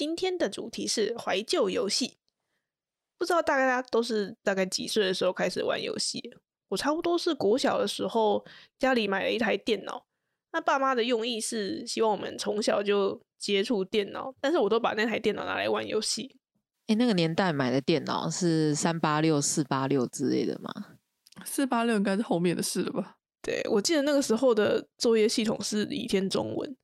今天的主题是怀旧游戏，不知道大家都是大概几岁的时候开始玩游戏？我差不多是国小的时候，家里买了一台电脑。那爸妈的用意是希望我们从小就接触电脑，但是我都把那台电脑拿来玩游戏。哎，那个年代买的电脑是三八六、四八六之类的吗？四八六应该是后面的事了吧？对，我记得那个时候的作业系统是倚天中文。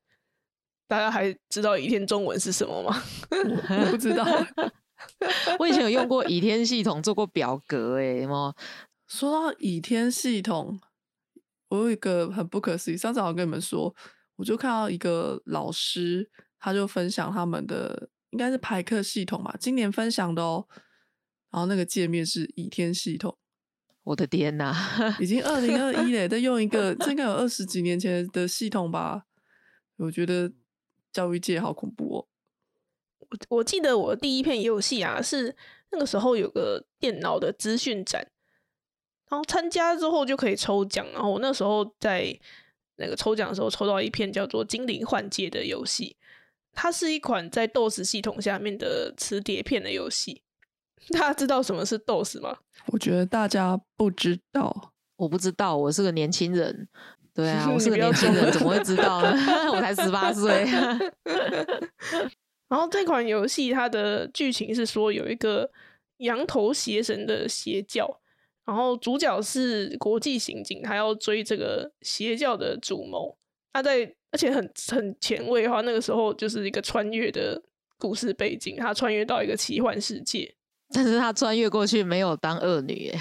大家还知道倚天中文是什么吗？我 不知道。我以前有用过倚天系统做过表格，哎，什么？说到倚天系统，我有一个很不可思议。上次我跟你们说，我就看到一个老师，他就分享他们的应该是排课系统吧，今年分享的哦。然后那个界面是倚天系统，我的天哪，已经二零二一嘞，在用一个这应该有二十几年前的系统吧？我觉得。教育界好恐怖哦！我我记得我第一片游戏啊，是那个时候有个电脑的资讯展，然后参加之后就可以抽奖，然后我那时候在那个抽奖的时候抽到一片叫做《精灵幻界》的游戏，它是一款在 DOS 系统下面的磁碟片的游戏。大家知道什么是 DOS 吗？我觉得大家不知道，我不知道，我是个年轻人。对啊，我是个年轻人，怎么会知道呢？我才十八岁。然后这款游戏它的剧情是说有一个羊头邪神的邪教，然后主角是国际刑警，他要追这个邪教的主谋。他在而且很很前卫的话，那个时候就是一个穿越的故事背景，他穿越到一个奇幻世界，但是他穿越过去没有当恶女。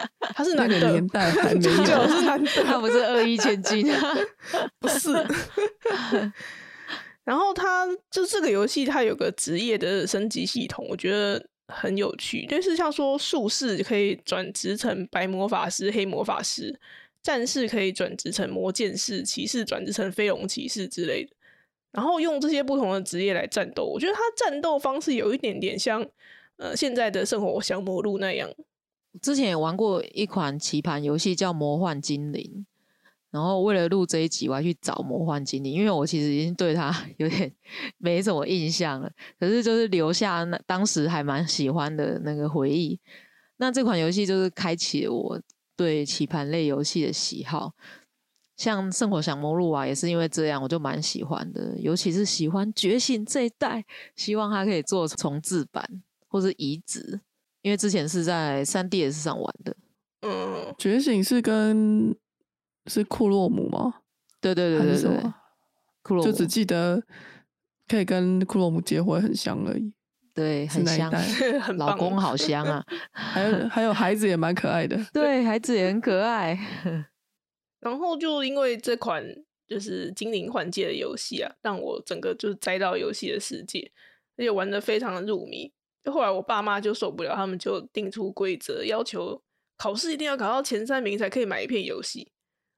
他是哪个年代还没有？是男的，他不是恶意千金，不是。然后他就这个游戏，它有个职业的升级系统，我觉得很有趣。就是像说术士可以转职成白魔法师、黑魔法师，战士可以转职成魔剑士，骑士转职成飞龙骑士之类的。然后用这些不同的职业来战斗，我觉得他战斗方式有一点点像呃现在的生活降魔录那样。之前也玩过一款棋盘游戏叫《魔幻精灵》，然后为了录这一集，我还去找《魔幻精灵》，因为我其实已经对它 有点没什么印象了。可是就是留下那当时还蛮喜欢的那个回忆。那这款游戏就是开启了我对棋盘类游戏的喜好，像《圣火降魔录》啊，也是因为这样，我就蛮喜欢的。尤其是喜欢《觉醒》这一代，希望它可以做重置版或是移植。因为之前是在三 DS 上玩的，嗯，觉醒是跟是库洛姆吗？对对对对对，库洛姆就只记得可以跟库洛姆结婚，很香而已。对，很香，老公好香啊！还有还有孩子也蛮可爱的，对孩子也很可爱。然后就因为这款就是精灵环界的游戏啊，让我整个就是栽到游戏的世界，而且玩的非常的入迷。后来我爸妈就受不了，他们就定出规则，要求考试一定要考到前三名才可以买一片游戏。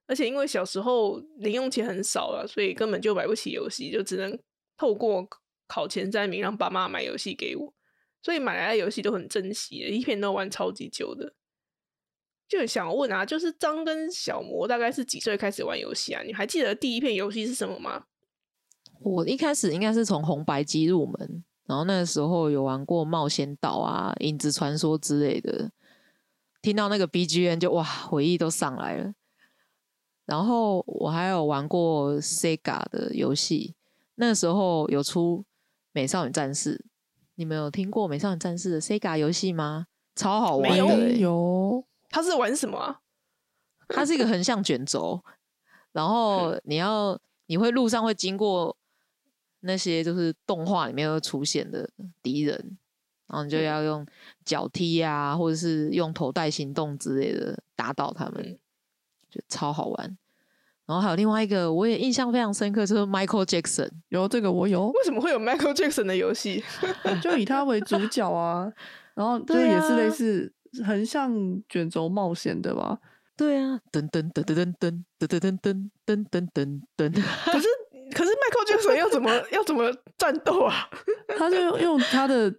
而且因为小时候零用钱很少了，所以根本就买不起游戏，就只能透过考前三名让爸妈买游戏给我。所以买来的游戏都很珍惜，一片都玩超级久的。就想问啊，就是张跟小魔大概是几岁开始玩游戏啊？你还记得第一片游戏是什么吗？我一开始应该是从红白机入门。然后那个时候有玩过冒险岛啊、影子传说之类的，听到那个 BGM 就哇，回忆都上来了。然后我还有玩过 Sega 的游戏，那时候有出美少女战士，你们有听过美少女战士的 Sega 游戏吗？超好玩的，有。它是玩什么？它是一个横向卷轴，然后你要你会路上会经过。那些就是动画里面会出现的敌人，然后你就要用脚踢啊，或者是用头带行动之类的打倒他们，就超好玩。然后还有另外一个我也印象非常深刻，就是 Michael Jackson。有这个我有，为什么会有 Michael Jackson 的游戏？就以他为主角啊，然后就也是类啊似很像卷轴冒险的吧。对啊，噔噔噔噔噔噔噔噔噔噔噔噔噔噔。可是可是 Michael Jackson 要怎么 要怎么战斗啊？他就用用他的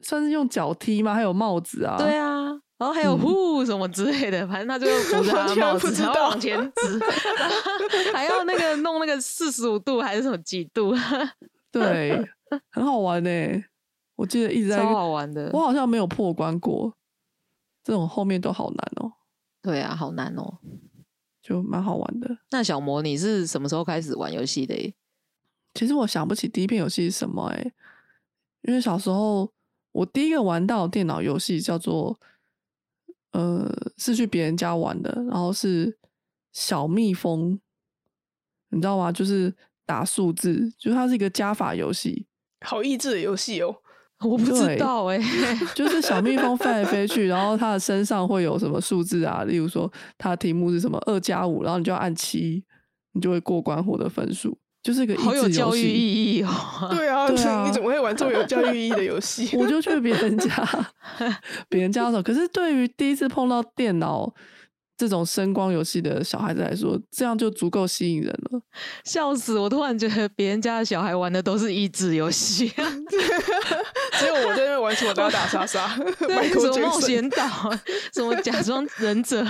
算是用脚踢吗？还有帽子啊。对啊，然后还有嗯呼什么之类的，反正他就扶着他的帽子，然后往前指，还要那个弄那个四十五度还是什么几度，对，很好玩呢、我记得一直在超好玩的我。好像没有破关过，这种后面都好难哦、对啊，好难哦。就蛮好玩的。那小魔，你是什么时候开始玩游戏的？其实我想不起第一遍游戏是什么哎、因为小时候我第一个玩到的电脑游戏叫做呃是去别人家玩的，然后是小蜜蜂，你知道吗？就是打数字，就是它是一个加法游戏，好益智的游戏哦。我不知道哎。就是小蜜蜂飞来飞去，然后它的身上会有什么数字啊？例如说它的题目是什么二加五，然后你就要按七，你就会过关获得分数，就是一个益好有教育。意义哦。对啊，对啊你怎么会玩这么有教育意义的游戏？我就去别人家，别人家的时候，可是对于第一次碰到电脑这种声光游戏的小孩子来说，这样就足够吸引人了。笑死！我突然觉得别人家的小孩玩的都是益智游戏，只有我在那边玩什么打打杀杀 对什么冒。险岛，什么假装忍者，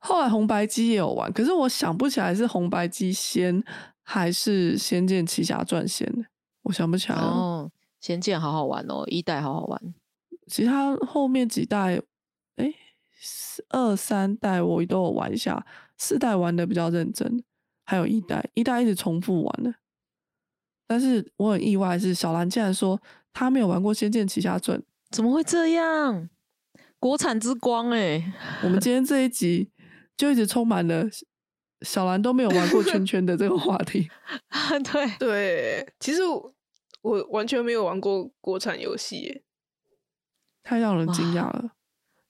后来红白机也有玩，可是我想不起来是红白机先还是《仙剑奇侠传》先，我想不起来了。哦，仙剑好好玩哦，一代好好玩。其他后面几代，二三代我都有玩一下，四代玩的比较认真，还有一代，一代一直重复玩的。但是我很意外，是小兰竟然说她没有玩过《仙剑奇侠传》。怎么会这样？国产之光哎、我们今天这一集就一直充满了小兰都没有玩过圈圈的这个话题。对，对，其实我我完全没有玩过国产游戏耶，太让人惊讶了。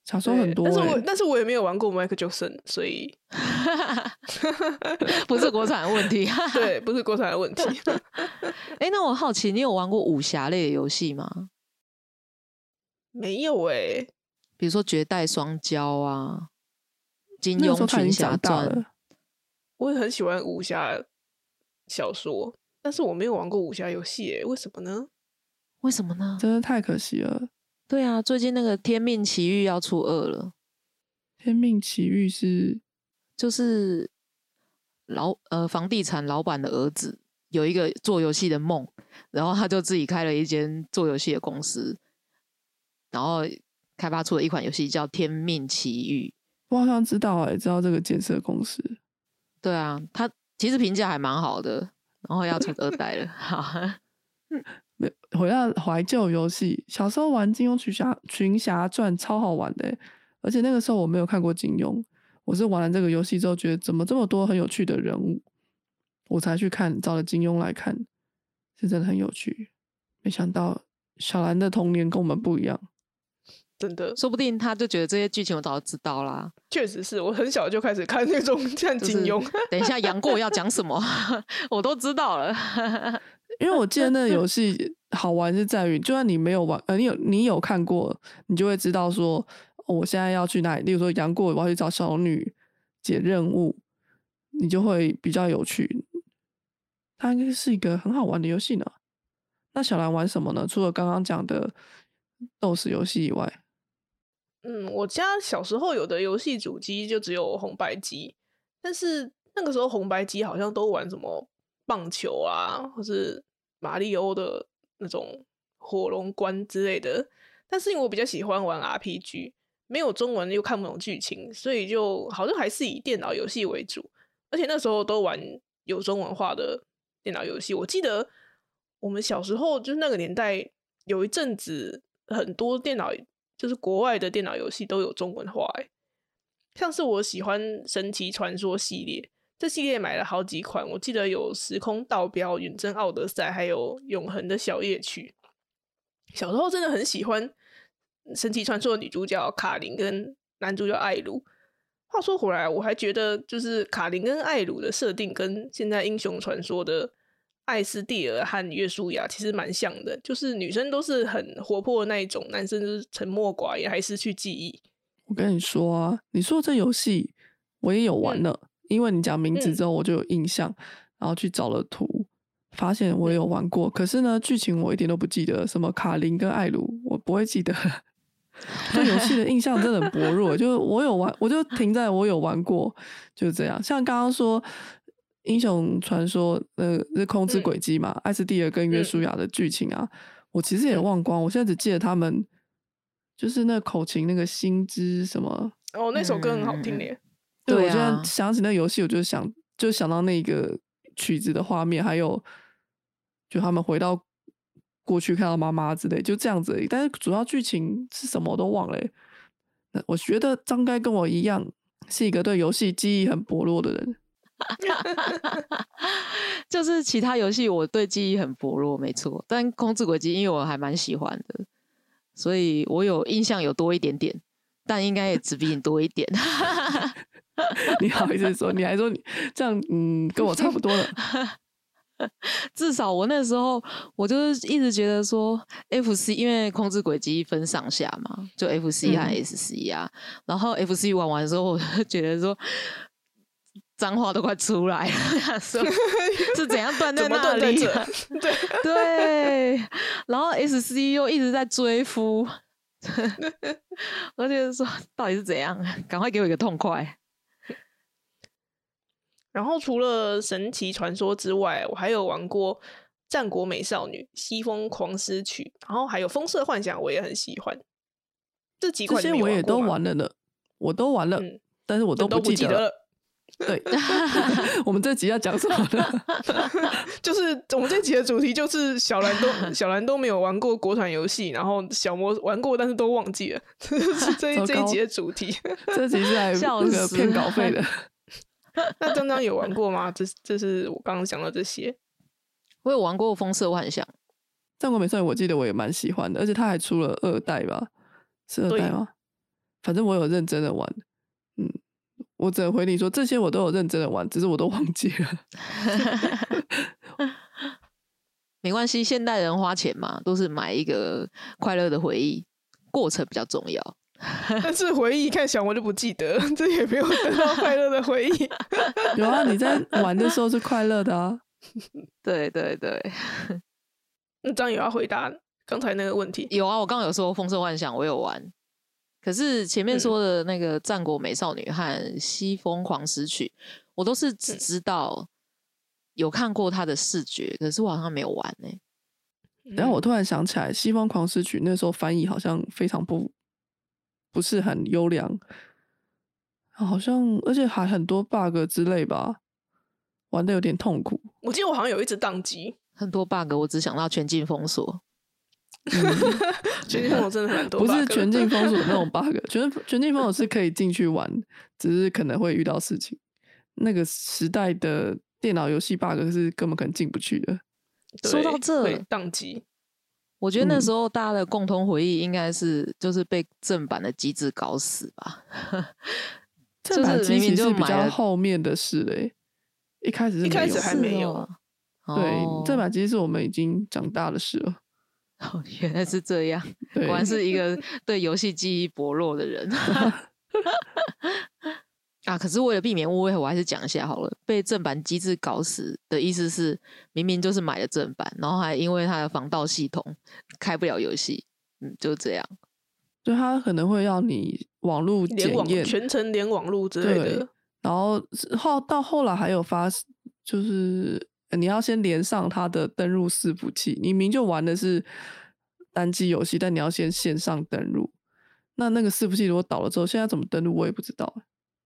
小时候很多、对但是我欸，但是我也没有玩过 Michael Jackson，所以 不是国产的问题。对，不是国产的问题。哎、那我好奇，你有玩过武侠类的游戏吗？没有哎，比如说《绝代双骄》啊，《金庸群侠传》。我也很喜欢武侠小说，但是我没有玩过武侠游戏哎，为什么呢？为什么呢？真的太可惜了。对啊，最近那个《天命奇遇》要出二了，天命奇遇是就是老呃房地产老板的儿子有一个做游戏的梦，然后他就自己开了一间做游戏的公司，然后开发出了一款游戏叫《天命奇遇》。我好像知道哎、知道这个建设公司。对啊，他其实评价还蛮好的，然后要出二代了。好，没回到怀旧游戏，小时候玩《金庸群侠群侠传》超好玩的欸、而且那个时候我没有看过金庸，我是玩了这个游戏之后，觉得怎么这么多很有趣的人物，我才去看，找了金庸来看，是真的很有趣。没想到小兰的童年跟我们不一样，真的，说不定他就觉得这些剧情我早就知道啦。确实是我很小就开始看那种 看就是金庸，等一下杨过要讲什么，我都知道了。因为我记得那个游戏好玩是在于，就算你没有玩，呃，你有你有看过，你就会知道说，哦我现在要去哪里。例如说杨过，我要去找小女解任务，你就会比较有趣。它应该是一个很好玩的游戏呢。那小兰玩什么呢？除了刚刚讲的斗士游戏以外，嗯，我家小时候有的游戏主机就只有红白机，但是那个时候红白机好像都玩什么棒球啊，或是马里欧的那种火龙关之类的。但是因为我比较喜欢玩 RPG，没有中文又看不懂剧情，所以就好像还是以电脑游戏为主。而且那时候都玩有中文化的电脑游戏。我记得我们小时候就是那个年代，有一阵子很多电脑就是国外的电脑游戏都有中文化，欸像是我喜欢《神奇传说》系列，这系列买了好几款，我记得有《时空道标》《远征奥德赛》，还有《永恒的小夜曲》。小时候真的很喜欢《神奇传说》的女主角卡琳跟男主角艾鲁，话说回来，我还觉得就是卡琳跟艾鲁的设定跟现在英雄传说的艾斯蒂尔和约书亚其实蛮像的，就是女生都是很活泼的那一种，男生就是沉默寡言，还失去记忆。我跟你说啊，你说这游戏我也有玩了，因为你讲名字之后我就有印象，然后去找了图，发现我有玩过。可是呢，剧情我一点都不记得，什么卡琳跟艾鲁，我不会记得。对游戏的印象真的很薄弱，就是我有玩，我就停在我有玩过，就是这样。像刚刚说《英雄传说》呃，是空之轨迹嘛，艾斯蒂尔跟约书亚的剧情啊，我其实也忘光，我现在只记得他们就是那口琴那个心之什么。哦，那首歌很好听耶。对，我现在想起那游戏，我就想就想到那个曲子的画面，还有就他们回到。过去看到妈妈之类，就这样子而已。但是主要剧情是什么我都忘了。那我觉得张该跟我一样，是一个对游戏记忆很薄弱的人。就是其他游戏我对记忆很薄弱，没错。但空之轨迹因为我还蛮喜欢的，所以我有印象有多一点点，但应该也只比你多一点。你好意思说？你还说你这样？嗯，跟我差不多了。至少我那时候，我就是一直觉得说，F C 因为控制轨迹分上下嘛，就 F C 和 S C 啊。然后 F C 玩完之后，我就觉得说，脏话都快出来了，说 是怎样断在那里？对对。然后 S C 又一直在追夫，我就是说到底是怎样？赶快给我一个痛快！然后除了神奇传说之外，我还有玩过战国美少女、西风狂诗曲，然后还有风色幻想，我也很喜欢。这几款这些我也都玩了呢，我都玩了，但是我都不记得了。对，我们这集要讲什么呢？就是我们这集的主题就是小兰都 小兰都没有玩过国产游戏，然后小魔玩过，但是都忘记了，是这这一集的主题。这集是来那个骗稿费的。那张张有玩过吗？这这是我刚刚讲的这些。我有玩过《风色幻想》，《战国美少女》，我记得我也蛮喜欢的，而且它还出了二代吧？是二代吗？反正我有认真的玩。嗯，我只能回你说，这些我都有认真的玩，只是我都忘记了。没关系，现代人花钱嘛，都是买一个快乐的回忆，过程比较重要。但是回忆看想我就不记得，这也没有得到快乐的回忆。有啊，你在玩的时候是快乐的啊。对对对。那张友要回答刚才那个问题。有啊，我刚刚有说《风色幻想》，我有玩。可是前面说的那个《战国美少女》和《西风狂诗曲》，我都是只知道有看过它的视觉，可是我好像没有玩呢。然后我突然想起来，《西风狂诗曲》那时候翻译好像非常不。不是很优良，好像而且还很多 bug 之类吧，玩的有点痛苦。我记得我好像有一只宕机，很多 bug，我只想到全境封锁。全境封锁真的很多，不是全境封锁那种 bug，全全境封锁是可以进去玩，只是可能会遇到事情。那个时代的电脑游戏 bug 是根本可能进不去的。说到这宕机。我觉得那时候大家的共同回忆应该是就是被正版的机制搞死吧。正版机其实比较后面的事嘞，一开始是一开始还没有。对，正版机是我们已经长大的事了。哦，原来是这样，果然是一个 对游戏记忆薄弱的人。啊！可是为了避免误会，我还是讲一下好了。被正版机制搞死的意思是，明明就是买了正版，然后还因为它的防盗系统开不了游戏。嗯，就这样。就它可能会要你网络检验，全程连网络之类的。然后后到后来还有发，就是你要先连上它的登录伺服器。你明就玩的是单机游戏，但你要先线上登录。那那个伺服器如果倒了之后，现在怎么登录我也不知道。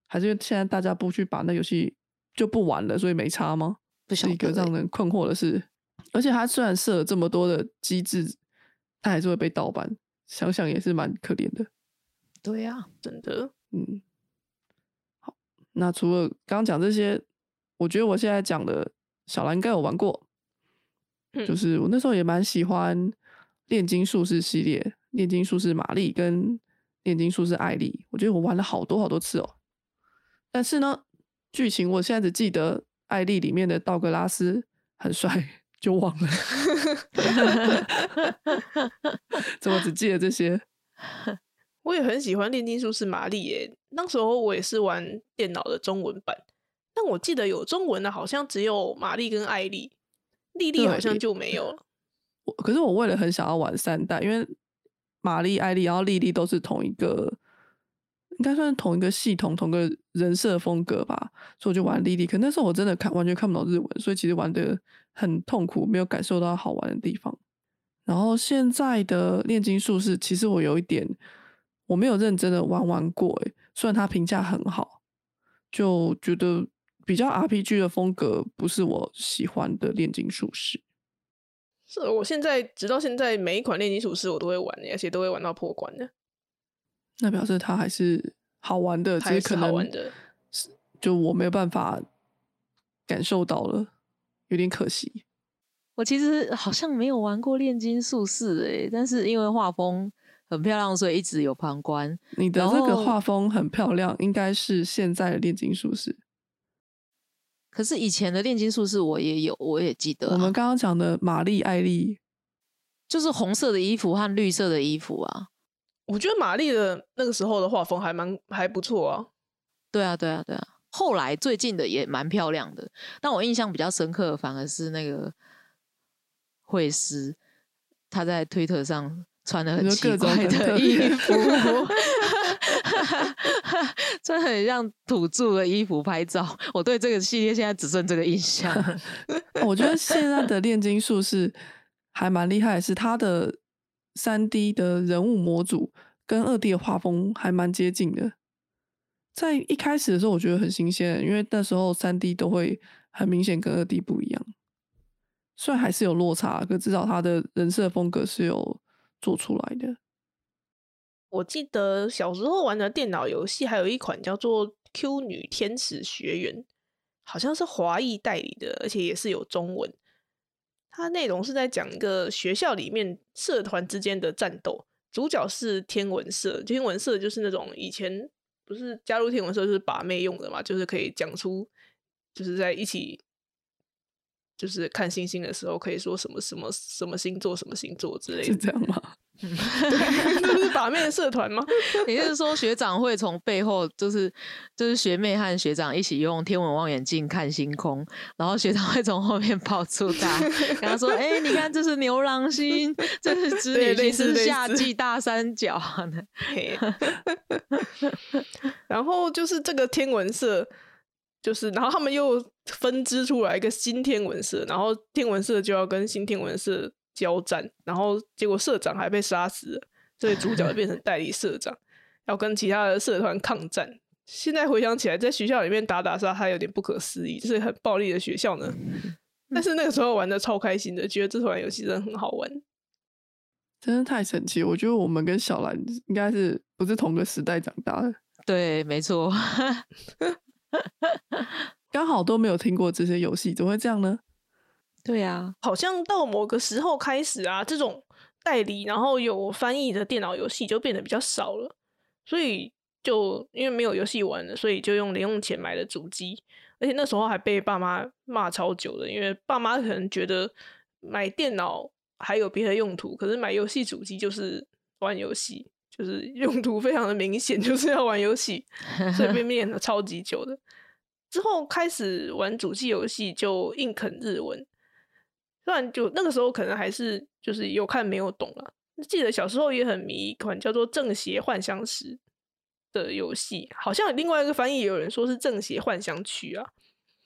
还是现在大家不去把那游戏就不玩了，所以没差吗？是一个让人困惑的事。而且它虽然设了这么多的机制，它还是会被盗版，想想也是蛮可怜的。对呀，真的。嗯，好，那除了刚刚讲这些，我觉得我现在讲的小蓝该有玩过，就是我那时候也蛮喜欢炼金术士系列，炼金术士玛丽跟炼金术士艾丽，我觉得我玩了好多好多次哦。但是呢，剧情我现在只记得艾丽里面的道格拉斯很帅，就忘了。怎么只记得这些？我也很喜欢炼金术士玛丽耶，那时候我也是玩电脑的中文版，但我记得有中文的，好像只有玛丽跟艾丽，莉莉好像就没有了。我可是我为了很想要玩三代，因为玛丽、艾丽，然后莉莉都是同一个，应该算是同一个系统、同个人设风格吧，所以我就玩莉莉。可那时候我真的看完全看不懂日文，所以其实玩的很痛苦，没有感受到好玩的地方。然后现在的炼金术士，其实我有一点我没有认真的玩玩过，诶，虽然它评价很好，就觉得比较 RPG 的风格不是我喜欢的炼金术士。是我现在直到现在每一款炼金术士我都会玩，而且都会玩到破关的。那表示它还是好玩的，只是可能是就我没有办法感受到了，有点可惜。我其实好像没有玩过炼金术士诶，但是因为画风很漂亮，所以一直有旁观。你的这个画风很漂亮，应该是现在的炼金术士。可是以前的炼金术士我也有，我也记得。我们刚刚讲的玛丽艾丽，就是红色的衣服和绿色的衣服啊。我觉得玛丽的那个时候的画风还蛮还不错啊。对啊，对啊，对啊。后来最近的也蛮漂亮的，但我印象比较深刻，反而是那个会师，他在推特上穿的很奇怪的衣服。真很像土著的衣服拍照。我对这个系列现在只剩这个印象。我觉得现在的炼金术士还蛮厉害，是他的三 D 的人物模组跟二 D 的画风还蛮接近的。在一开始的时候，我觉得很新鲜，因为那时候三 D 都会很明显跟二 D 不一样。虽然还是有落差，可至少他的人设风格是有做出来的。我记得小时候玩的电脑游戏还有一款叫做《Q 女天使学园》，好像是华裔代理的，而且也是有中文。它内容是在讲一个学校里面社团之间的战斗，主角是天文社。天文社就是那种以前不是加入天文社就是把妹用的嘛，就是可以讲出就是在一起就是看星星的时候可以说什么什么什么星座什么星座之类的，是这样吗？这是把妹社团吗？也就是说，学长会从背后，就是就是学妹和学长一起用天文望远镜看星空，然后学长会从后面抱住他，跟他说：“哎，你看，这是牛郎星，这是织女星，是夏季大三角。”然后就是这个天文社，就是然后他们又分支出来一个新天文社，然后天文社就要跟新天文社。交战，然后结果社长还被杀死了，所以主角变成代理社长，要跟其他的社团抗战。现在回想起来，在学校里面打打杀杀有点不可思议，就是很暴力的学校呢。但是那个时候玩的超开心的，觉得这款游戏真的很好玩，真的太神奇。我觉得我们跟小兰应该是不是同个时代长大的？对，没错，刚好都没有听过这些游戏，怎么会这样呢？对呀，好像到某个时候开始啊，这种代理然后有翻译的电脑游戏就变得比较少了，所以就因为没有游戏玩了，所以就用零用钱买了主机，而且那时候还被爸妈骂超久的，因为爸妈可能觉得买电脑还有别的用途，可是买游戏主机就是玩游戏，就是用途非常的明显，就是要玩游戏，所以被 念了超级久的。之后开始玩主机游戏就硬啃日文。虽然就那个时候可能还是就是有看没有懂了，记得小时候也很迷一款叫做《正邪幻想史》的游戏，好像另外一个翻译也有人说是《正邪幻想曲》啊，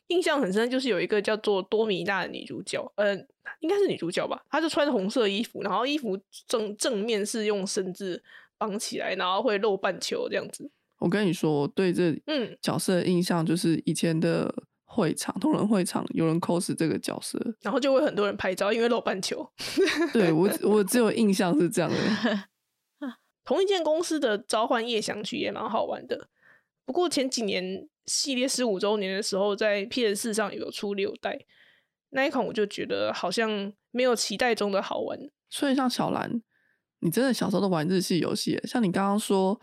印象很深，就是有一个叫做多米娜的女主角，呃，应该是女主角吧，她就穿红色衣服，然后衣服正正面是用绳子绑起来，然后会露半球这样子。我跟你说，我对这嗯角色的印象就是以前的。会场同人会场有人 cos 这个角色，然后就会很多人拍照，因为露半球。对我我只有印象是这样的。同一间公司的召唤夜想曲也蛮好玩的，不过前几年系列十五周年的时候，在 PS 四上有出六代，那一款我就觉得好像没有期待中的好玩。所以像小兰，你真的小时候都玩日系游戏，像你刚刚说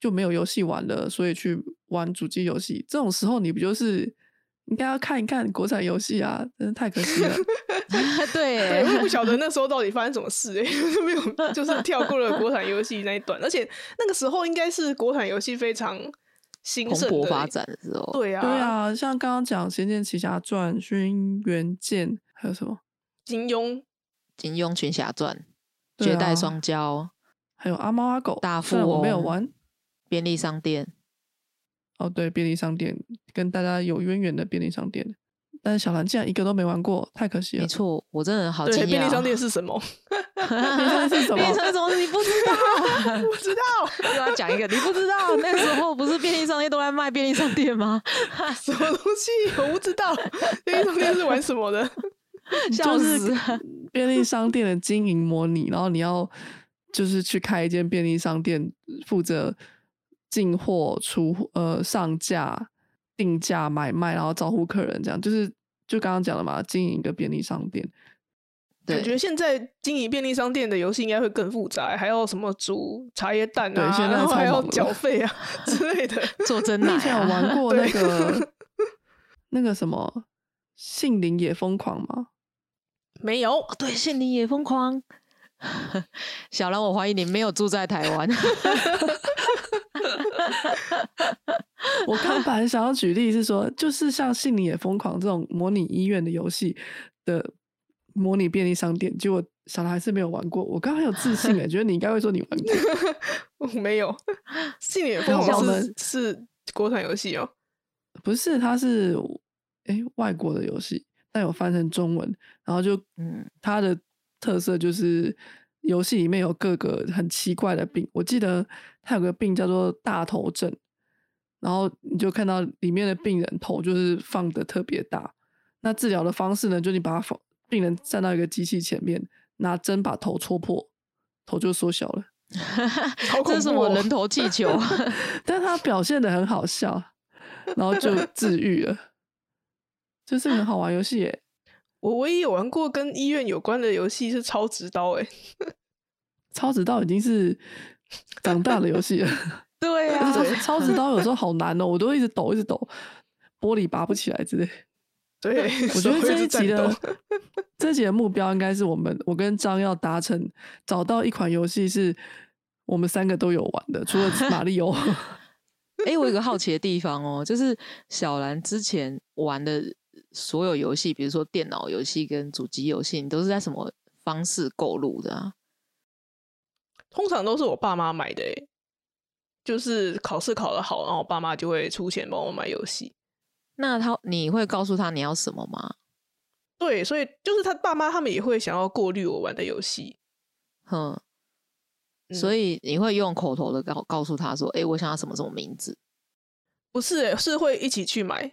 就没有游戏玩了，所以去玩主机游戏。这种时候，你不就是应该要看一看国产游戏啊？真的太可惜了。对对，我也不晓得那时候到底发生什么事、欸，哎，没有，就是跳过了国产游戏那一段，而且那个时候应该是国产游戏非常兴蓬盛的勃发欸。展的时候，对啊，对，啊，像刚刚讲《仙剑奇侠传》《轩辕剑》，还有什么？金庸金庸群侠传、对绝代啊双骄、还有阿猫阿狗。大富翁我没有玩。便利商店，哦，对，便利商店跟大家有渊源的便利商店，但是小兰竟然一个都没玩过，太可惜了没。错，我真的好对惊讶。便利商店是什么？便利商店是什么便利商店什么？你不知道？不知道 又要讲一个，你不知道？那个时候不是便利商店都在卖便利商店吗？什么东西，我不知道。便利商店是玩什么的？笑就是死！便利商店的经营模拟，然后你要就是去开一间便利商店，负责进货、出货呃上架、定价、买卖，然后招呼客人，这样就是就刚刚讲了嘛，经营一个便利商店。感对，觉现在经营便利商店的游戏应该会更复杂，还要什么煮茶叶蛋啊，对现在然后还要缴费啊 之类的。做真 奶你以前有啊，玩过 那对个那个什么《杏林也疯狂》吗？没有，哦对，杏林也疯狂。小兰，我怀疑你没有住在台湾。我刚本来想要举例是说，就是像《信你也疯狂》这种模拟医院的游戏的模拟便利商店，结果小兰还是没有玩过。我刚刚很有自信诶，觉得你应该会说你玩过。我没有。信你也那疯狂是是国产游戏哦。不是，它是诶外国的游戏，但有翻成中文，然后就嗯，它的特色就是游戏里面有各个很奇怪的病。我记得它有个病叫做大头症，然后你就看到里面的病人头就是放的特别大。那治疗的方式呢，就你把他放病人站到一个机器前面，拿针把头戳破，头就缩小了。这是什怖哦么人头气球？但他表现的很好笑，然后就治愈了，就是很好玩游戏耶。我唯一有玩过跟医院有关的游戏是超直刀、欸，超直刀已经是长大的游戏了。对呀啊，超直刀有时候好难哦，我都一直抖，一直抖，玻璃拔不起来之类。对，我觉得这一集的这一集的目标应该是我们，我跟张要达成找到一款游戏是我们三个都有玩的，除了 马里奥。哎、我有个好奇的地方哦，就是小兰之前玩的所有游戏，比如说电脑游戏跟主机游戏，你都是在什么方式购入的啊？通常都是我爸妈买的、欸，就是考试考得好，然后我爸妈就会出钱帮我买游戏。那他你会告诉他你要什么吗？对，所以就是他爸妈他们也会想要过滤我玩的游戏。哼，嗯所以你会用口头的告告诉他说，哎、我想要什么什么名字，不是、欸，是会一起去买。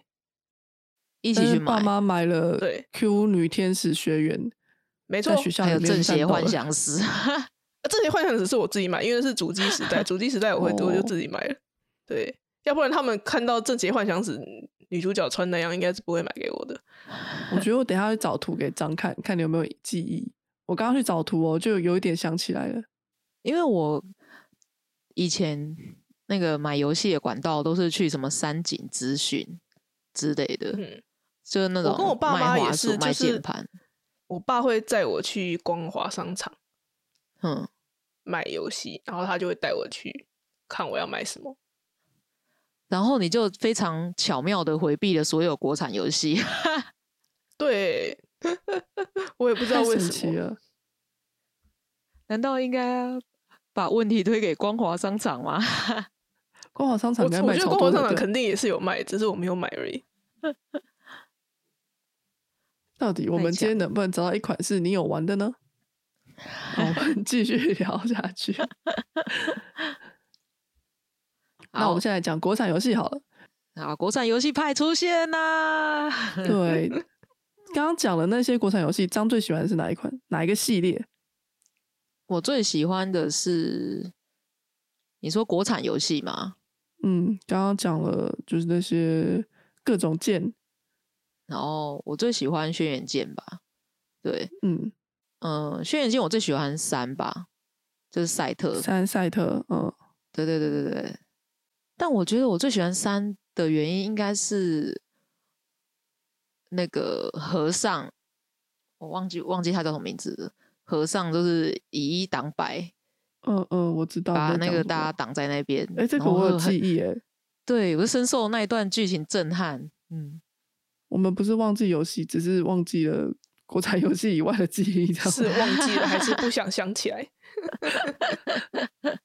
一起去买。爸妈买了对 Q 女天使学员，没错在，学校还有正邪幻想师，这些幻想只是我自己买，因为是主机时代，主机时代我会我就哦自己买了。对，要不然他们看到正邪幻想纸女主角穿那样，应该是不会买给我的。我觉得我等一下会找图给张看，看你有没有记忆。我刚刚去找图哦，就有一点想起来了。因为我以前那个买游戏的管道都是去什么三井资讯之类的，嗯，就是那种我跟我爸妈也、是，卖就是键盘，我爸会载我去光华商场嗯，买游戏，然后他就会带我去看我要买什么。然后你就非常巧妙的回避了所有国产游戏，对，我也不知道太为什么。难道应该把问题推给光华商场吗？光华商场我应该卖我觉得光华商场肯定也是有卖，只是我没有买而已。到底我们今天能不能找到一款是你有玩的呢？好我们继续 聊下去。那我们现在讲国产游戏好了。啊，国产游戏派出现啦！对，刚刚讲的那些国产游戏，张最喜欢的是哪一款？哪一个系列？我最喜欢的是你说国产游戏吗？嗯，刚刚讲了，就是那些各种剑。然后我最喜欢轩辕剑吧，对，嗯，嗯，轩辕剑我最喜欢三吧，就是赛特，三赛特，嗯，对对对对对，但我觉得我最喜欢三的原因应该是那个和尚，我忘记忘记他叫什么名字了。和尚就是以一挡百，嗯嗯，我知道。把那个大家挡在那边。哎，这个我有记忆哎。对，我是深受那一段剧情震撼。嗯，我们不是忘记游戏，只是忘记了国产游戏以外的记忆，这样是忘记了还是不想想起来？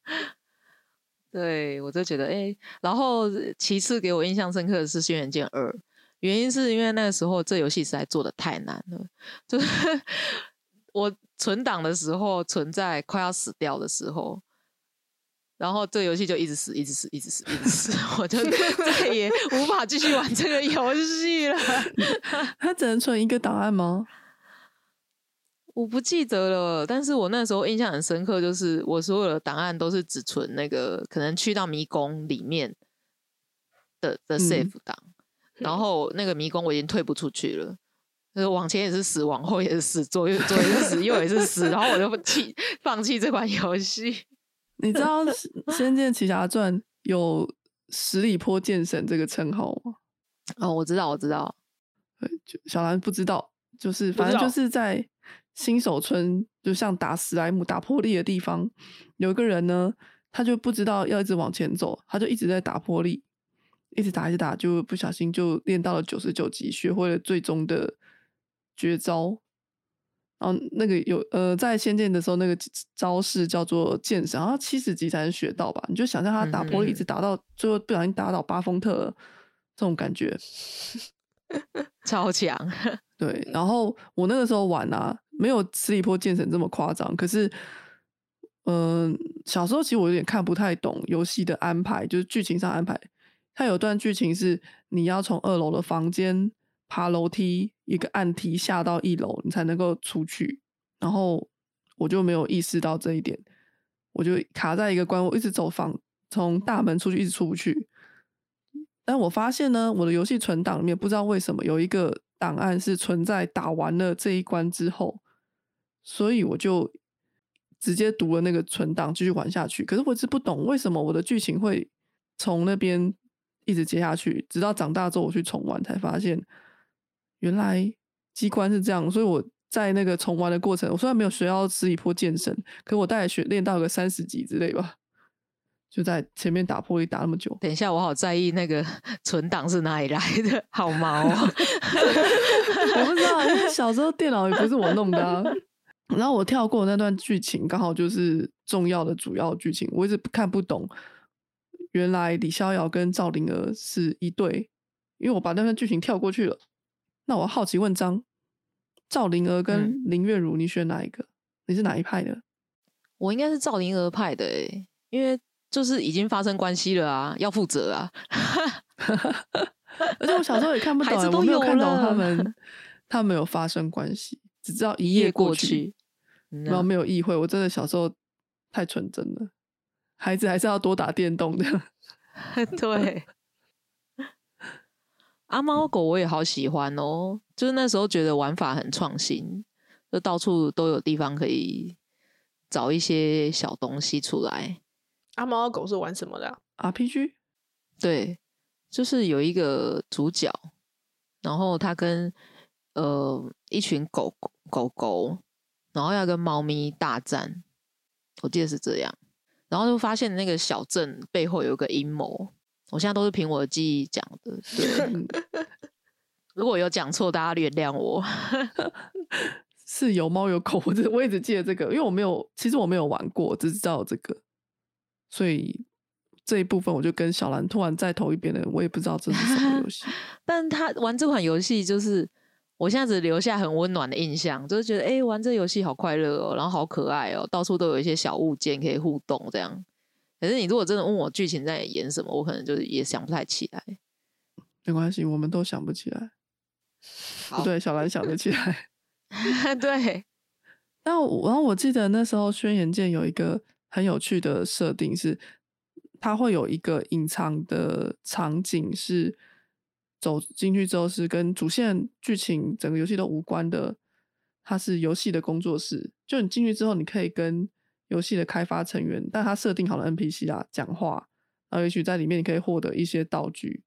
对我就觉得哎、然后其次给我印象深刻的是《轩辕剑二》，原因是因为那个时候这游戏实在做的太难了，就是 我存档的时候存在快要死掉的时候。然后这游戏就一直死，一直死，一直死，一直死，我就再也无法继续玩这个游戏了。它只能存一个档案吗？我不记得了，但是我那时候印象很深刻，就是我所有的档案都是只存那个可能去到迷宫里面的的嗯 save 档，然后那个迷宫我已经退不出去了，就是往前也是死，往后也是死，左右左也是死，右也是死，然后我就弃放弃这款游戏。你知道《仙剑奇侠传》有十里坡剑神这个称号吗？哦，我知道，我知道，对，就小兰不知道，就是反正就是在新手村，就像打史莱姆、打破力的地方，有一个人呢，他就不知道要一直往前走，他就一直在打破力，一直打一直打，就不小心就练到了九十九级，学会了最终的绝招。然后那个有呃，在仙剑的时候，那个招式叫做剑神，然后七十级才能学到吧？你就想象他打破例一直打到最后，不小心打倒巴丰特了，这种感觉。超强。对，然后我那个时候玩啊，没有十里坡剑神这么夸张，可是，嗯、小时候其实我有点看不太懂游戏的安排，就是剧情上安排。它有段剧情是你要从二楼的房间爬楼梯，一个暗梯下到一楼，你才能够出去。然后我就没有意识到这一点，我就卡在一个关，我一直走房，从大门出去，一直出不去。但我发现呢，我的游戏存档里面不知道为什么有一个档案是存在打完了这一关之后，所以我就直接读了那个存档继续玩下去。可是我一直不懂为什么我的剧情会从那边一直接下去，直到长大之后我去重玩才发现，原来机关是这样。所以我在那个重玩的过程，我虽然没有学到十里坡剑神，可我大概学练到个三十级之类吧。就在前面打破一打那么久，等一下，我好在意那个 存档是哪里来的，好毛哦。我不知道，因为小时候电脑也不是我弄的、啊。然后我跳过那段剧情，刚好就是重要的主要剧情，我一直看不懂。原来李逍遥跟赵灵儿是一对，因为我把那段剧情跳过去了。那我好奇问张，赵灵儿跟嗯林月如，你选哪一个？你是哪一派的？我应该是赵灵儿派的诶，因为就是已经发生关系了啊，要负责啊。而且我小时候也看不 懂、我没有看懂他们 他们有发生关系，只知道一一夜夜过去。然后啊没有意会，我真的小时候太纯真了，孩子还是要多打电动的。对。阿猫狗我也好喜欢哦，就是那时候觉得玩法很创新，就到处都有地方可以找一些小东西出来。阿猫阿狗是玩什么的啊、RPG 对，就是有一个主角，然后他跟呃一群狗狗狗狗，然后要跟猫咪大战，我记得是这样。然后就发现那个小镇背后有个阴谋，我现在都是凭我的记忆讲的。如果有讲错，大家原谅我。是有猫有狗，我只我一直记得这个，因为我没有，其实我没有玩过，只知道有这个，所以这一部分我就跟小兰突然再投一遍的，我也不知道这是什么游戏。但他玩这款游戏，就是我现在只留下很温暖的印象，就是觉得哎、诶玩这游戏好快乐哦，然后好可爱哦，到处都有一些小物件可以互动这样。可是你如果真的问我剧情在演什么，我可能就是也想不太起来。没关系，我们都想不起来。好不对，小兰想得起来。对，但然后我记得那时候《轩辕剑》有一个很有趣的设定是，它会有一个隐藏的场景是走进去之后是跟主线剧情整个游戏都无关的，它是游戏的工作室。就你进去之后，你可以跟游戏的开发成员，但他设定好了 NPC 啊讲话，然后也许在里面你可以获得一些道具。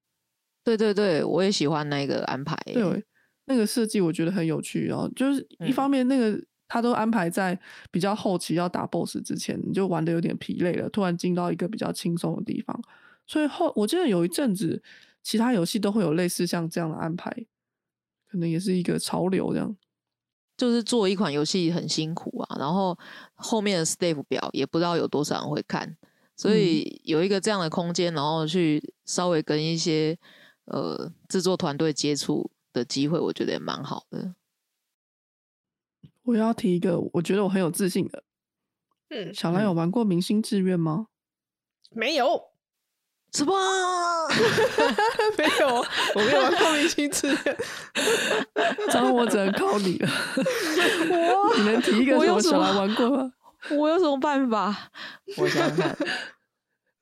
对对对，我也喜欢那个安排耶。对，那个设计我觉得很有趣。然后就是一嗯方面，那个他都安排在比较后期要打 BOSS 之前，你就玩的有点疲累了，突然进到一个比较轻松的地方。所以后我记得有一阵子，其他游戏都会有类似像这样的安排，可能也是一个潮流这样。就是做一款游戏很辛苦啊，然后后面的 staff 表也不知道有多少人会看，所嗯以有一个这样的空间，然后去稍微跟一些呃制作团队接触的机会，我觉得也蛮好的。我要提一个，我觉得我很有自信的。嗯，小兰有玩过《明星志愿》吗？没有，什么？没有，我没有玩过明星志愿。这样我只能靠你了。我你能提一个什么我有什么小兰玩过吗？我有什么办法？我想想看，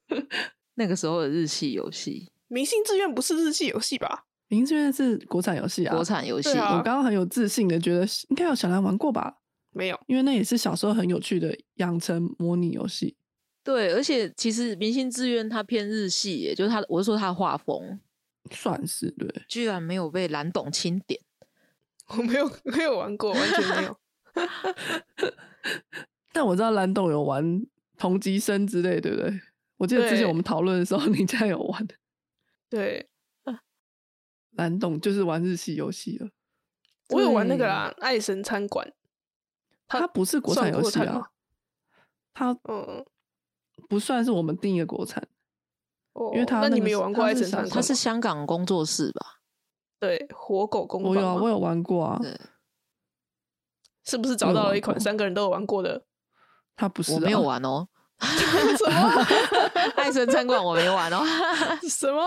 那个时候的日系游戏、明星志愿不是日系游戏吧？明星志愿是国产游戏啊。国产游戏，啊我刚刚很有自信的觉得应该有小兰玩过吧，没有，因为那也是小时候很有趣的养成模拟游戏。对，而且其实《明星志愿》它偏日系耶，就是它，我是说它的画风算是对，居然没有被蓝董钦点。我没有没有玩过，完全没有。但我知道蓝董有玩同级生之类，对不对？我记得之前我们讨论的时候，你家有玩 对，蓝董，就是玩日系游戏了。我有玩那个啦，《爱神餐馆》。它它不是国产游戏啊它嗯，不算是我们定义的国产。哦，因为他那你们有玩过《爱神餐馆》它是？香港工作室吧？对火狗工坊我有啊，我有玩过啊。是不是找到了一款三个人都有玩过的？他不是、啊，我没有。玩哦。什么？爱神餐馆我没玩哦。什么？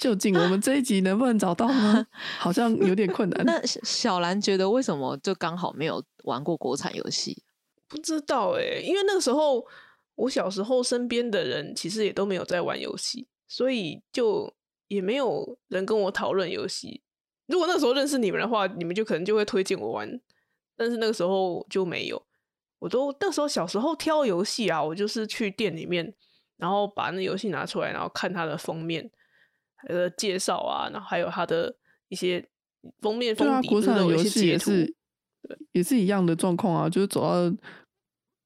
究竟我们这一集能不能找到呢？好像有点困难。那小小兰觉得为什么就刚好没有玩过国产游戏？不知道哎、因为那个时候我小时候身边的人其实也都没有在玩游戏，所以就也没有人跟我讨论游戏。如果那时候认识你们的话，你们就可能就会推荐我玩，但是那个时候就没有。我都那时候小时候挑游戏啊，我就是去店里面，然后把那游戏拿出来，然后看它的封面、它的介绍啊，然后还有它的一些封面封底，不是都有国产的游一些截图。戏也是也是一样的状况啊，就是走到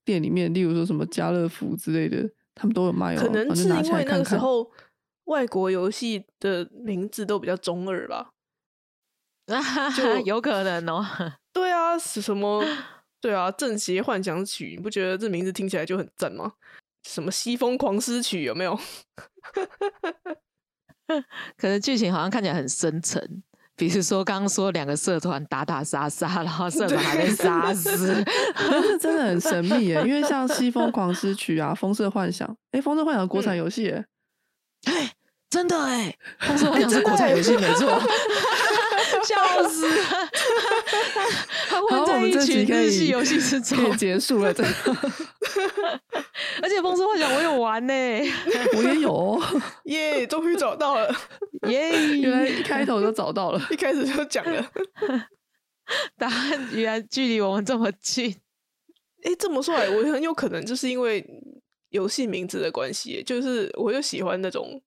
店里面，例如说什么家乐福之类的，他们都有卖哦，可能是因为那。个时候外国游戏的名字都比较中二吧？就有可能哦。对啊，是什么？对啊，《正邪幻想曲》，你不觉得这名字听起来就很赞吗？什么《西风狂诗曲》有没有？可能剧情好像看起来很深沉，比如说刚刚说两个社团打打杀杀，然后社团还被杀死。是真的很神秘耶，因为像《西风狂诗曲》啊，《风色幻想》，哎，《风色幻想》国产嗯。游戏耶，哎，真的哎，《风色幻想》是国产游戏没错，笑死了！他好，混在我们一群这集可以日系游戏之中可，以结束了，真的，而且《风色幻想》我有玩呢，我也有哦，耶，终于找到了！耶！原来一开头就找到了。一开始就讲了。答案原来距离我们这么近，哎，这么说来，我很有可能就是因为游戏名字的关系，就是我就喜欢那种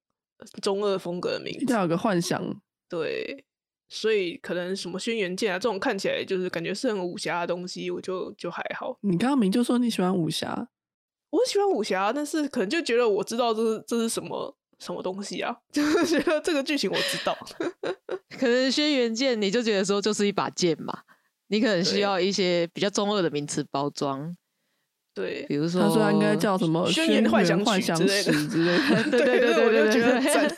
中二风格的名字一定。要有个幻想，对，所以可能什么轩辕剑啊这种看起来就是感觉是很武侠的东西，我就就还好。你刚刚明就说你喜欢武侠，我喜欢武侠，但是可能就觉得我知道这是这是什么什么东西啊，就是觉得这个剧情我知道。可能轩辕剑你就觉得说就是一把剑嘛，你可能需要一些比较中二的名词包装，对比，如说他说应该叫什么轩辕辕幻想幻想曲之类的史之类的。对对对对我就对觉得很对赞。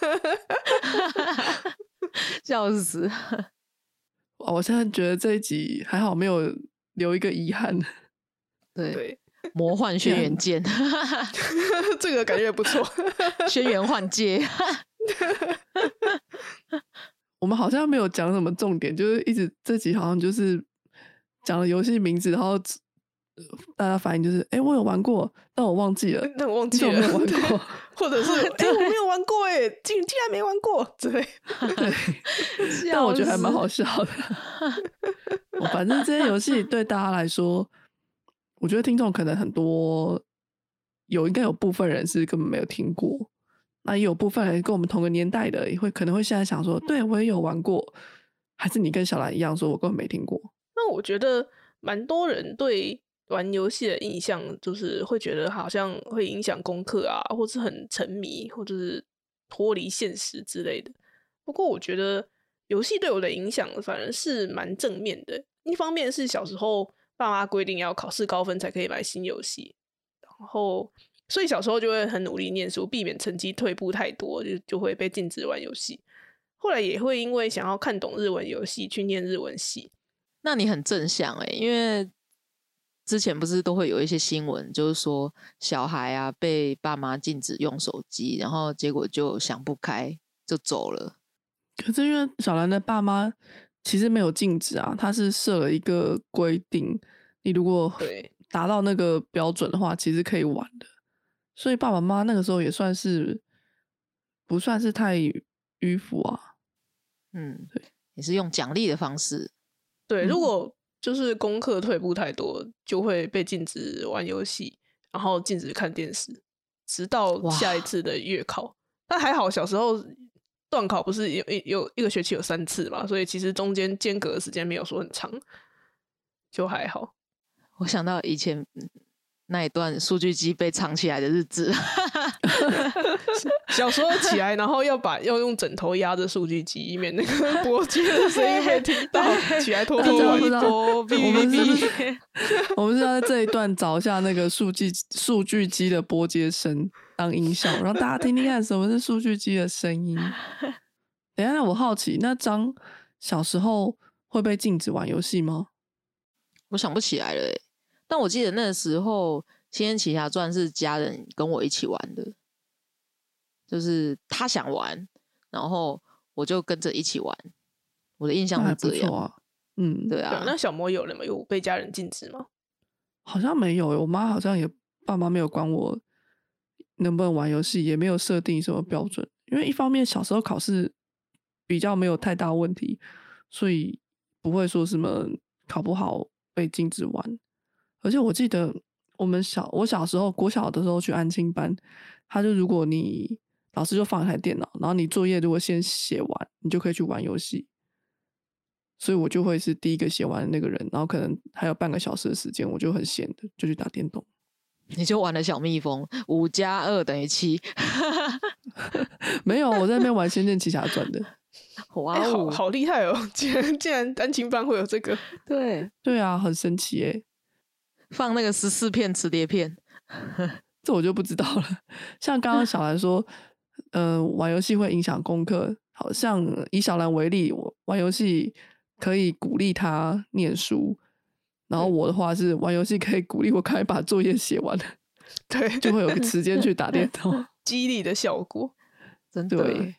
笑死。哇我现在觉得这一集还好没有留一个遗憾。对，对，魔幻轩辕剑，这个感觉也不错。轩辕幻界，我们好像没有讲什么重点，就是一直这集好像就是讲了游戏名字，然后呃大家反应就是，哎、我有玩过，但我忘记了。但我忘记了，我没有玩过？或者是哎、我没有玩过哎，竟竟然没玩过之类。对，但我觉得还蛮好笑的。我反正这些游戏对大家来说，我觉得听众可能很多有应该有部分人是根本没有听过，那也有部分人跟我们同个年代的，也会可能会现在想说，对我也有玩过，还是你跟小兰一样说，我根本没听过。那我觉得蛮多人对玩游戏的印象，就是会觉得好像会影响功课啊，或是很沉迷，或者是脱离现实之类的。不过我觉得游戏对我的影响反而是蛮正面的。一方面是小时候爸妈规定要考试高分才可以买新游戏，然后所以小时候就会很努力念书，避免成绩退步太多，就就会被禁止玩游戏。后来也会因为想要看懂日文游戏去念日文系。那你很正向哎，因为之前不是都会有一些新闻，就是说小孩啊被爸妈禁止用手机，然后结果就想不开就走了。可是因为小兰的爸妈其实没有禁止啊，他是设了一个规定，你如果对达到那个标准的话，其实可以玩的。所以爸爸妈妈那个时候也算是不算是太迂腐啊。嗯，对，也是用奖励的方式。对，如嗯果就是功课退步太多，就会被禁止玩游戏，然后禁止看电视，直到下一次的月考。但还好，小时候断考不是有有有一个学期有三次嘛，所以其实中间间隔的时间没有说很长，就还好。我想到以前嗯那一段数据机被藏起来的日子，小时候起来，然后要把要用枕头压着数据机，以免那个拨接的声音被听到。起来偷大偷玩家不知道波我们是不是哔 我们是要在这一段找一下那个数据数据机的拨接声当音效，让大家听听看什么是数据机的声音。等一下，我好奇，那张小时候会被禁止玩游戏吗？我想不起来了欸，但我记得那时候《仙剑奇侠传》是家人跟我一起玩的，就是他想玩，然后我就跟着一起玩。我的印象那还是这样，不错啊。嗯，对对啊啊，那小魔有了吗？有被家人禁止吗？好像没有欸，我妈好像也爸妈没有管我能不能玩游戏，也没有设定什么标准。因为一方面小时候考试比较没有太大问题，所以不会说什么考不好被禁止玩。而且我记得我们小我小时候国小的时候去安亲班，他就如果你老师就放一台电脑，然后你作业如果先写完，你就可以去玩游戏。所以我就会是第一个写完的那个人，然后可能还有半个小时的时间，我就很闲的就去打电动。你就玩了小蜜蜂，五加二等于七，没有，我在那边玩《仙剑奇侠传》的。哇哎、好哦，好厉害哦！竟然竟然单亲班会有这个，对，对啊，很神奇诶，放那个十四片磁碟片，这我就不知道了。像刚刚小兰说，嗯、玩游戏会影响功课。好像以小兰为例，我玩游戏可以鼓励他念书，然后我的话是玩游戏可以鼓励我赶快把作业写完，对，就会有个时间去打电动。激励的效果。真的对，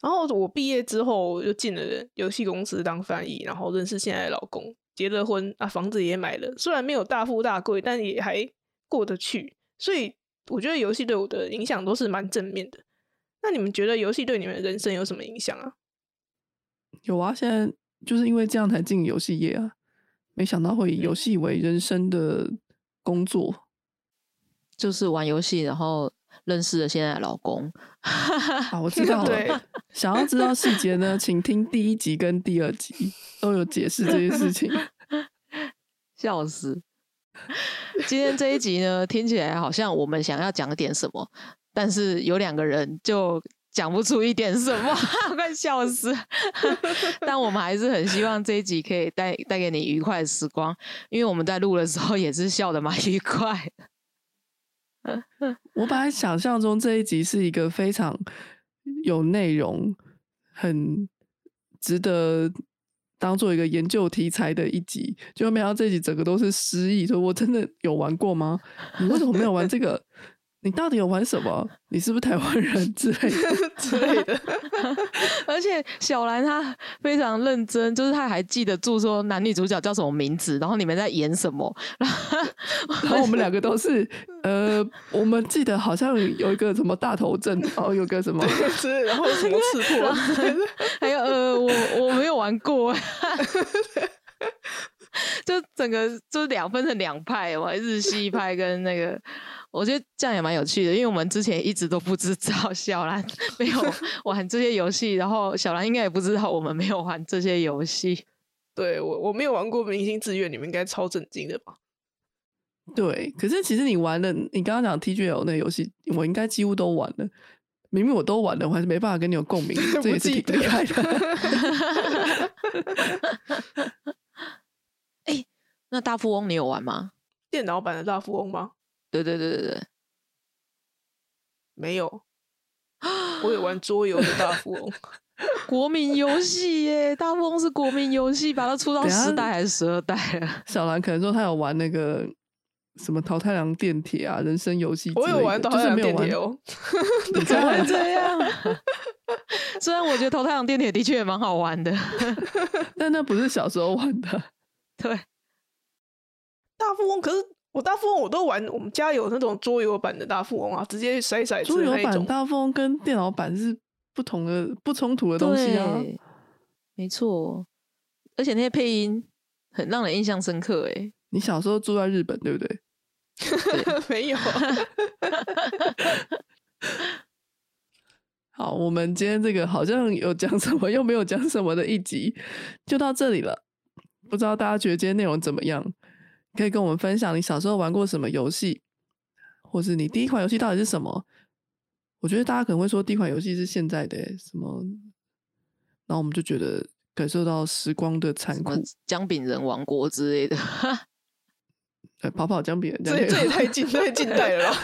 然后我毕业之后就进了游戏公司当翻译，然后认识现在的老公，结了婚啊，房子也买了，虽然没有大富大贵，但也还过得去。所以我觉得游戏对我的影响都是蛮正面的。那你们觉得游戏对你们的人生有什么影响啊？有啊，现在就是因为这样才进游戏业啊，没想到会以游戏为人生的工作。就是玩游戏，然后认识了现在的老公。好，我 知道对了。想要知道细节呢，请听第一集跟第二集都有解释这些事情。笑死！今天这一集呢，听起来好像我们想要讲点什么，但是有两个人就讲不出一点什么，快笑死！但我们还是很希望这一集可以带带给你愉快的时光，因为我们在录的时候也是笑的蛮愉快的。我本来想象中这一集是一个非常有内容、很值得当做一个研究题材的一集，就没想到这集整个都是失忆。说我真的有玩过吗？你为什么没有玩这个？你到底有玩什么？你是不是台湾人 之类的？之类的。而且小兰她非常认真，就是她还记得住说男女主角叫什么名字，然后你们在演什么，然后然后我们两个都是，呃，我们记得好像有一个什么大头症，然后有个什么，然后什么刺破还有呃，我我没有玩过，就整个就是两分成两派嘛，日系派跟那个我觉得这样也蛮有趣的，因为我们之前一直都不知道 小兰没有 玩这些游戏，然后小兰应该也不知道我们没有玩这些游戏。对我我没有玩过明星志愿，你们应该超震惊的吧？对，可是其实你玩的，你刚刚讲 TGL 那游戏，我应该几乎都玩了。明明我都玩了，我还是没办法跟你有共鸣，这也是挺厉害的。哎，那大富翁你有玩吗？电脑版的大富翁吗？对对对对对，没有。我有玩 桌游的大富翁，国民游戏耶！大富翁是国民游戏，把它出到十代还是十二代啊？小兰可能说他有玩那个。什么淘太郎电铁啊，人生游戏，我有玩淘太郎电铁哦。你怎么会这样？虽然我觉得淘太郎电铁的确也蛮好玩的，但那不是小时候玩的。对，大富翁，可是我大富翁我都玩，我们家有那种桌游版的大富翁啊，直接甩骰子桌游版大富翁跟电脑版是不同的、不冲突的东西啊。没错，而且那些配音很让人印象深刻。哎，你小时候住在日本，对不对？没有。好，我们今天这个好像有讲什么，又没有讲什么的一集，就到这里了。不知道大家觉得今天内容怎么样？可以跟我们分享你小时候玩过什么游戏，或是你第一款游戏到底是什么？我觉得大家可能会说第一款游戏是现在的什么，然后我们就觉得感受到时光的残酷，姜饼人王国之类的。跑跑姜饼，这这也太近太近代了，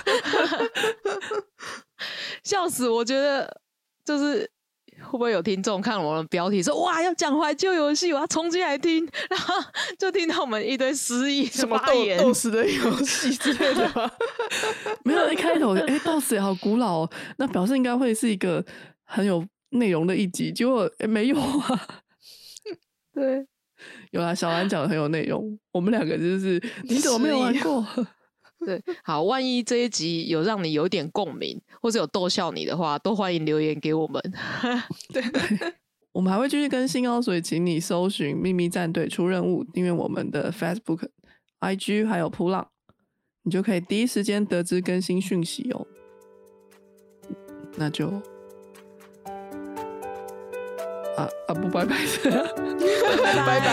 笑死！我觉得就是会不会有听众看我的标题说哇要讲怀旧游戏，我要冲进来听，然后就听到我们一堆失忆什么斗斗士的游戏之类的吗？没有一开头哎斗士也好古老，哦，那表示应该会是一个很有内容的一集，结果没有啊，对。有啊，小兰讲的很有内容。我们两个就是你怎么没有玩过？对，好，万一这一集有让你有点共鸣，或者有逗笑你的话，都欢迎留言给我们。对，我们还会继续更新哦，所以请你搜寻“秘密战队出任务”，订阅我们的 Facebook、IG 还有普朗，你就可以第一时间得知更新讯息哦。那就。啊啊不拜拜，拜拜。